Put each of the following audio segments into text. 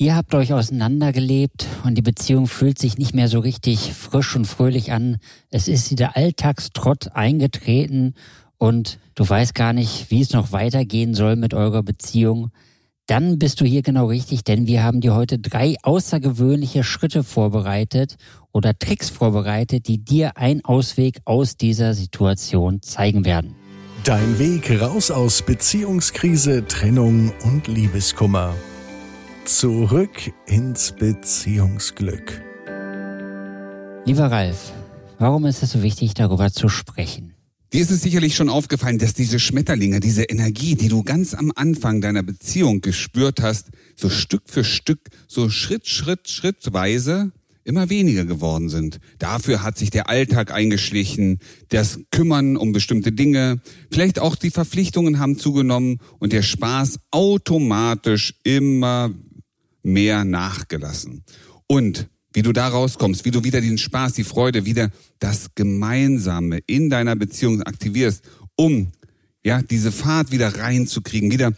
Ihr habt euch auseinandergelebt und die Beziehung fühlt sich nicht mehr so richtig frisch und fröhlich an. Es ist der Alltagstrott eingetreten und du weißt gar nicht, wie es noch weitergehen soll mit eurer Beziehung. Dann bist du hier genau richtig, denn wir haben dir heute drei außergewöhnliche Schritte vorbereitet oder Tricks vorbereitet, die dir einen Ausweg aus dieser Situation zeigen werden. Dein Weg raus aus Beziehungskrise, Trennung und Liebeskummer. Zurück ins Beziehungsglück. Lieber Ralf, warum ist es so wichtig, darüber zu sprechen? Dir ist es sicherlich schon aufgefallen, dass diese Schmetterlinge, diese Energie, die du ganz am Anfang deiner Beziehung gespürt hast, so Stück für Stück, so Schritt, Schritt, Schrittweise immer weniger geworden sind. Dafür hat sich der Alltag eingeschlichen, das Kümmern um bestimmte Dinge, vielleicht auch die Verpflichtungen haben zugenommen und der Spaß automatisch immer mehr nachgelassen. Und wie du da rauskommst, wie du wieder den Spaß, die Freude, wieder das Gemeinsame in deiner Beziehung aktivierst, um ja diese Fahrt wieder reinzukriegen, wieder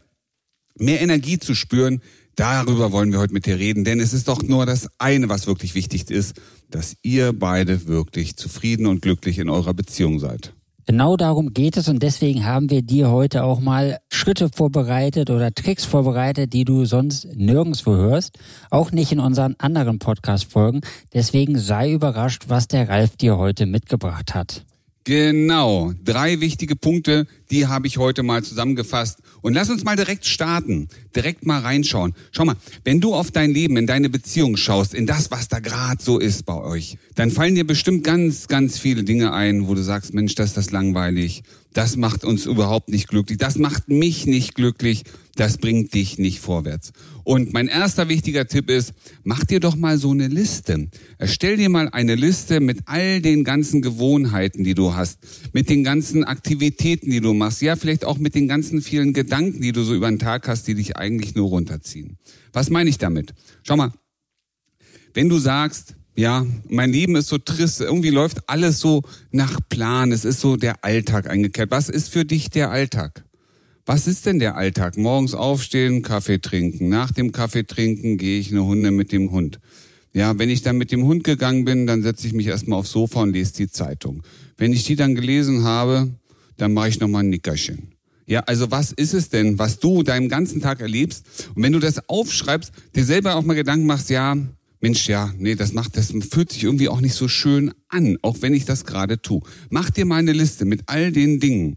mehr Energie zu spüren. Darüber wollen wir heute mit dir reden, denn es ist doch nur das eine, was wirklich wichtig ist, dass ihr beide wirklich zufrieden und glücklich in eurer Beziehung seid. Genau darum geht es und deswegen haben wir dir heute auch mal Schritte vorbereitet oder Tricks vorbereitet, die du sonst nirgendwo hörst, auch nicht in unseren anderen Podcast-Folgen. Deswegen sei überrascht, was der Ralf dir heute mitgebracht hat. Genau, drei wichtige Punkte, die habe ich heute mal zusammengefasst. Und lass uns mal direkt starten, direkt mal reinschauen. Schau mal, wenn du auf dein Leben, in deine Beziehung schaust, in das, was da gerade so ist bei euch, dann fallen dir bestimmt ganz, ganz viele Dinge ein, wo du sagst, Mensch, das ist das langweilig, das macht uns überhaupt nicht glücklich, das macht mich nicht glücklich, das bringt dich nicht vorwärts. Und mein erster wichtiger Tipp ist, mach dir doch mal so eine Liste. Erstell dir mal eine Liste mit all den ganzen Gewohnheiten, die du hast, mit den ganzen Aktivitäten, die du machst, ja, vielleicht auch mit den ganzen vielen Gedanken, die du so über den Tag hast, die dich eigentlich nur runterziehen. Was meine ich damit? Schau mal, wenn du sagst, ja, mein Leben ist so trist, irgendwie läuft alles so nach Plan, es ist so der Alltag eingekehrt. Was ist für dich der Alltag? Was ist denn der Alltag? Morgens aufstehen, Kaffee trinken. Nach dem Kaffee trinken gehe ich eine Hunde mit dem Hund. Ja, wenn ich dann mit dem Hund gegangen bin, dann setze ich mich erstmal aufs Sofa und lese die Zeitung. Wenn ich die dann gelesen habe, dann mache ich nochmal ein Nickerchen. Ja, also was ist es denn, was du deinem ganzen Tag erlebst? Und wenn du das aufschreibst, dir selber auch mal Gedanken machst, ja, Mensch, ja, nee, das macht, das fühlt sich irgendwie auch nicht so schön an, auch wenn ich das gerade tue. Mach dir mal eine Liste mit all den Dingen,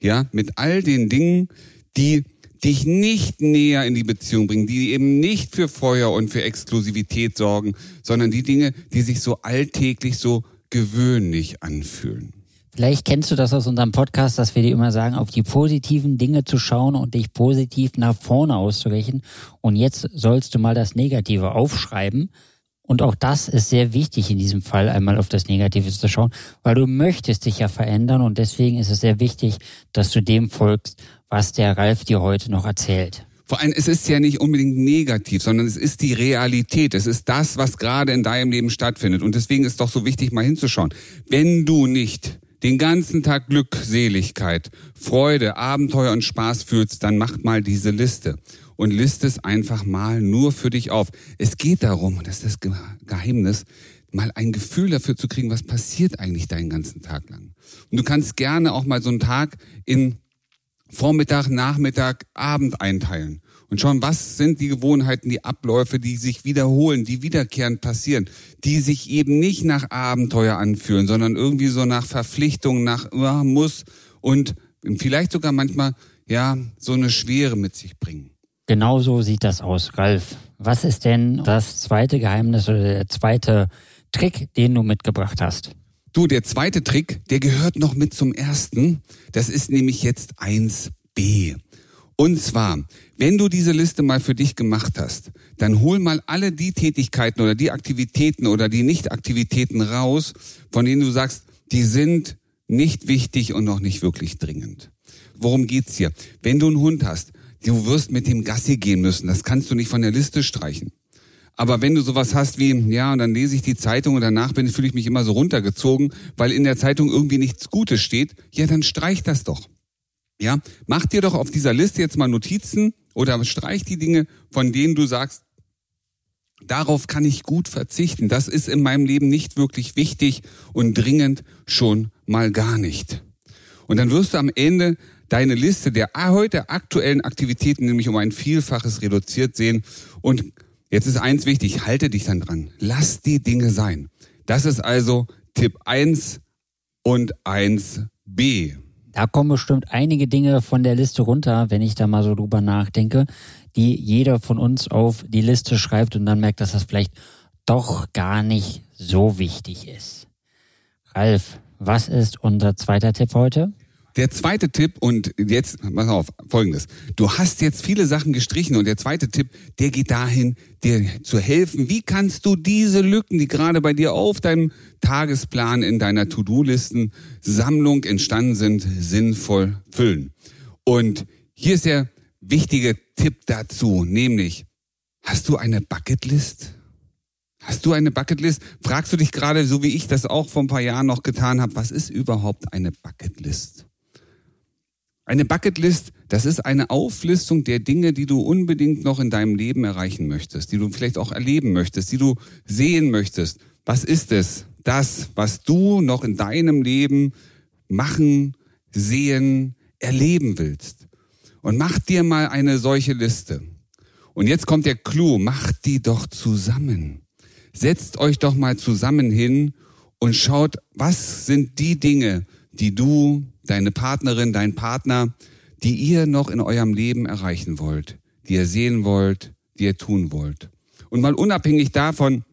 ja, mit all den Dingen, die dich nicht näher in die Beziehung bringen, die eben nicht für Feuer und für Exklusivität sorgen, sondern die Dinge, die sich so alltäglich so gewöhnlich anfühlen. Vielleicht kennst du das aus unserem Podcast, dass wir dir immer sagen, auf die positiven Dinge zu schauen und dich positiv nach vorne auszurichten. Und jetzt sollst du mal das Negative aufschreiben und auch das ist sehr wichtig in diesem Fall, einmal auf das Negative zu schauen, weil du möchtest dich ja verändern und deswegen ist es sehr wichtig, dass du dem folgst, was der Ralf dir heute noch erzählt. Vor allem, es ist ja nicht unbedingt negativ, sondern es ist die Realität. Es ist das, was gerade in deinem Leben stattfindet. Und deswegen ist doch so wichtig, mal hinzuschauen. Wenn du nicht den ganzen Tag Glückseligkeit, Freude, Abenteuer und Spaß fühlst, dann mach mal diese Liste und list es einfach mal nur für dich auf. Es geht darum, das ist das Geheimnis, mal ein Gefühl dafür zu kriegen, was passiert eigentlich deinen ganzen Tag lang. Und du kannst gerne auch mal so einen Tag in Vormittag, Nachmittag, Abend einteilen und schauen, was sind die Gewohnheiten, die Abläufe, die sich wiederholen, die wiederkehrend passieren, die sich eben nicht nach Abenteuer anfühlen, sondern irgendwie so nach Verpflichtung, nach oh, muss und vielleicht sogar manchmal ja so eine Schwere mit sich bringen. Genau so sieht das aus, Ralf. Was ist denn das zweite Geheimnis oder der zweite Trick, den du mitgebracht hast? Du, der zweite Trick, der gehört noch mit zum ersten. Das ist nämlich jetzt 1b. Und zwar, wenn du diese Liste mal für dich gemacht hast, dann hol mal alle die Tätigkeiten oder die Aktivitäten oder die Nicht-Aktivitäten raus, von denen du sagst, die sind nicht wichtig und noch nicht wirklich dringend. Worum geht's hier? Wenn du einen Hund hast, du wirst mit dem Gassi gehen müssen. Das kannst du nicht von der Liste streichen. Aber wenn du sowas hast wie, ja, und dann lese ich die Zeitung und danach bin, fühle ich mich immer so runtergezogen, weil in der Zeitung irgendwie nichts Gutes steht, ja, dann streich das doch. Ja, mach dir doch auf dieser Liste jetzt mal Notizen oder streich die Dinge, von denen du sagst, Darauf kann ich gut verzichten. Das ist in meinem Leben nicht wirklich wichtig und dringend schon mal gar nicht. Und dann wirst du am Ende deine Liste der heute aktuellen Aktivitäten nämlich um ein Vielfaches reduziert sehen. Und jetzt ist eins wichtig, halte dich dann dran. Lass die Dinge sein. Das ist also Tipp 1 und 1b. Da kommen bestimmt einige Dinge von der Liste runter, wenn ich da mal so drüber nachdenke, die jeder von uns auf die Liste schreibt und dann merkt, dass das vielleicht doch gar nicht so wichtig ist. Ralf, was ist unser zweiter Tipp heute? Der zweite Tipp und jetzt, pass auf, folgendes. Du hast jetzt viele Sachen gestrichen und der zweite Tipp, der geht dahin, dir zu helfen. Wie kannst du diese Lücken, die gerade bei dir auf deinem Tagesplan in deiner To-Do-Listen-Sammlung entstanden sind, sinnvoll füllen? Und hier ist der wichtige Tipp dazu, nämlich, hast du eine Bucketlist? Hast du eine Bucketlist? Fragst du dich gerade, so wie ich das auch vor ein paar Jahren noch getan habe, was ist überhaupt eine Bucketlist? Eine Bucketlist, das ist eine Auflistung der Dinge, die du unbedingt noch in deinem Leben erreichen möchtest, die du vielleicht auch erleben möchtest, die du sehen möchtest. Was ist es? Das, was du noch in deinem Leben machen, sehen, erleben willst. Und mach dir mal eine solche Liste. Und jetzt kommt der Clou, macht die doch zusammen. Setzt euch doch mal zusammen hin und schaut, was sind die Dinge, die du deine Partnerin, dein Partner, die ihr noch in eurem Leben erreichen wollt, die ihr sehen wollt, die ihr tun wollt. Und mal unabhängig davon,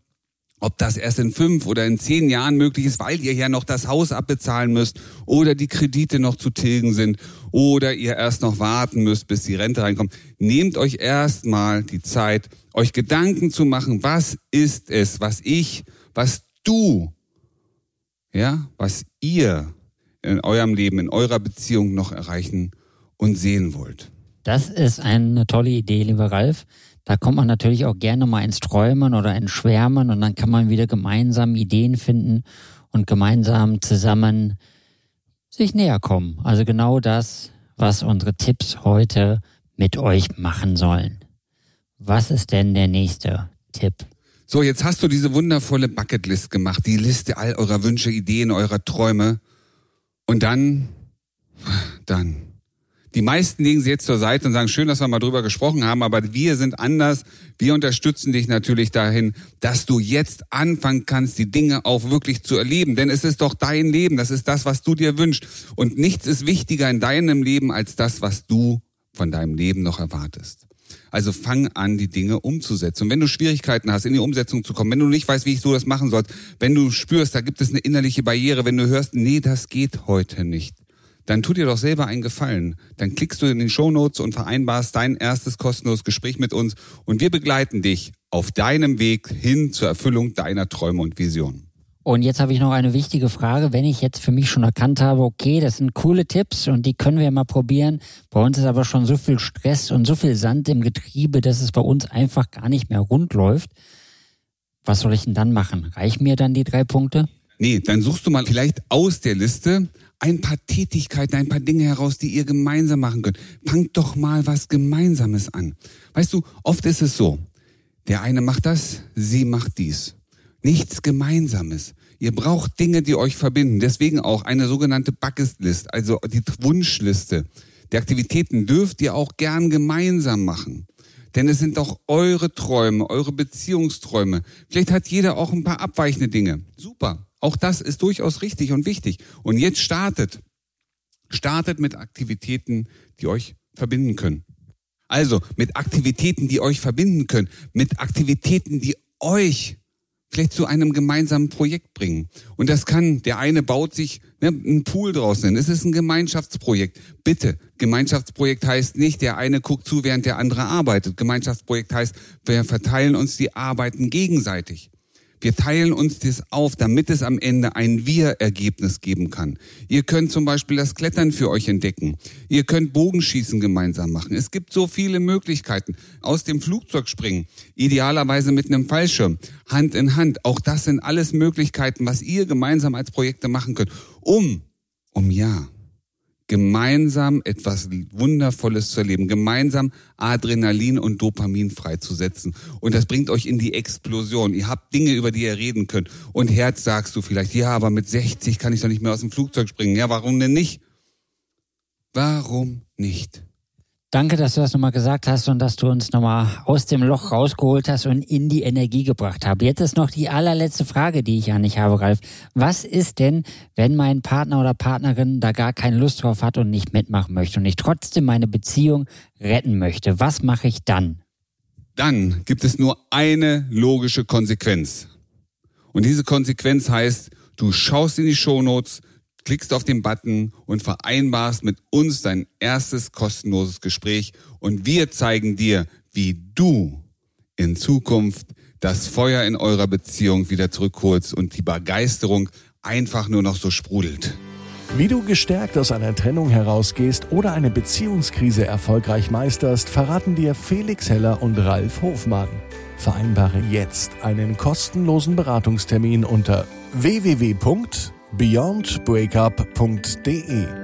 ob das erst in fünf oder in zehn Jahren möglich ist, weil ihr ja noch das Haus abbezahlen müsst oder die Kredite noch zu tilgen sind oder ihr erst noch warten müsst, bis die Rente reinkommt. Nehmt euch erstmal die Zeit, euch Gedanken zu machen, was ist es, was ich, was du, ja, was ihr in eurem Leben, in eurer Beziehung noch erreichen und sehen wollt. Das ist eine tolle Idee, lieber Ralf. Da kommt man natürlich auch gerne mal ins Träumen oder ins Schwärmen und dann kann man wieder gemeinsam Ideen finden und gemeinsam zusammen sich näher kommen. Also genau das, was unsere Tipps heute mit euch machen sollen. Was ist denn der nächste Tipp? So, jetzt hast du diese wundervolle Bucketlist gemacht, die Liste all eurer Wünsche, Ideen, eurer Träume. Und dann, dann. Die meisten legen sie jetzt zur Seite und sagen, schön, dass wir mal drüber gesprochen haben, aber wir sind anders. Wir unterstützen dich natürlich dahin, dass du jetzt anfangen kannst, die Dinge auch wirklich zu erleben. Denn es ist doch dein Leben, das ist das, was du dir wünschst. Und nichts ist wichtiger in deinem Leben als das, was du von deinem Leben noch erwartest. Also fang an, die Dinge umzusetzen. Und wenn du Schwierigkeiten hast, in die Umsetzung zu kommen, wenn du nicht weißt, wie ich so das machen soll, wenn du spürst, da gibt es eine innerliche Barriere, wenn du hörst, nee, das geht heute nicht, dann tu dir doch selber einen Gefallen. Dann klickst du in den Show Notes und vereinbarst dein erstes kostenloses Gespräch mit uns und wir begleiten dich auf deinem Weg hin zur Erfüllung deiner Träume und Visionen. Und jetzt habe ich noch eine wichtige Frage. Wenn ich jetzt für mich schon erkannt habe, okay, das sind coole Tipps und die können wir mal probieren. Bei uns ist aber schon so viel Stress und so viel Sand im Getriebe, dass es bei uns einfach gar nicht mehr rund läuft. Was soll ich denn dann machen? Reichen mir dann die drei Punkte? Nee, dann suchst du mal vielleicht aus der Liste ein paar Tätigkeiten, ein paar Dinge heraus, die ihr gemeinsam machen könnt. Fangt doch mal was Gemeinsames an. Weißt du, oft ist es so, der eine macht das, sie macht dies nichts Gemeinsames. Ihr braucht Dinge, die euch verbinden. Deswegen auch eine sogenannte Bucketlist, also die Wunschliste. Die Aktivitäten dürft ihr auch gern gemeinsam machen. Denn es sind doch eure Träume, eure Beziehungsträume. Vielleicht hat jeder auch ein paar abweichende Dinge. Super. Auch das ist durchaus richtig und wichtig. Und jetzt startet. Startet mit Aktivitäten, die euch verbinden können. Also mit Aktivitäten, die euch verbinden können. Mit Aktivitäten, die euch vielleicht zu einem gemeinsamen Projekt bringen. Und das kann, der eine baut sich ne, einen Pool draußen. Es ist ein Gemeinschaftsprojekt. Bitte, Gemeinschaftsprojekt heißt nicht, der eine guckt zu, während der andere arbeitet. Gemeinschaftsprojekt heißt, wir verteilen uns die Arbeiten gegenseitig. Wir teilen uns das auf, damit es am Ende ein Wir-Ergebnis geben kann. Ihr könnt zum Beispiel das Klettern für euch entdecken. Ihr könnt Bogenschießen gemeinsam machen. Es gibt so viele Möglichkeiten. Aus dem Flugzeug springen. Idealerweise mit einem Fallschirm. Hand in Hand. Auch das sind alles Möglichkeiten, was ihr gemeinsam als Projekte machen könnt. Um, um ja, gemeinsam etwas Wundervolles zu erleben, gemeinsam Adrenalin und Dopamin freizusetzen. Und das bringt euch in die Explosion. Ihr habt Dinge, über die ihr reden könnt. Und Herz sagst du vielleicht, ja, aber mit 60 kann ich doch nicht mehr aus dem Flugzeug springen. Ja, warum denn nicht? Warum nicht? Danke, dass du das nochmal gesagt hast und dass du uns nochmal aus dem Loch rausgeholt hast und in die Energie gebracht hast. Jetzt ist noch die allerletzte Frage, die ich an dich habe, Ralf. Was ist denn, wenn mein Partner oder Partnerin da gar keine Lust drauf hat und nicht mitmachen möchte und ich trotzdem meine Beziehung retten möchte? Was mache ich dann? Dann gibt es nur eine logische Konsequenz. Und diese Konsequenz heißt, du schaust in die Shownotes, klickst auf den Button und vereinbarst mit uns dein erstes kostenloses Gespräch und wir zeigen dir, wie du in Zukunft das Feuer in eurer Beziehung wieder zurückholst und die Begeisterung einfach nur noch so sprudelt. Wie du gestärkt aus einer Trennung herausgehst oder eine Beziehungskrise erfolgreich meisterst, verraten dir Felix Heller und Ralf Hofmann. Vereinbare jetzt einen kostenlosen Beratungstermin unter www beyondbreakup.de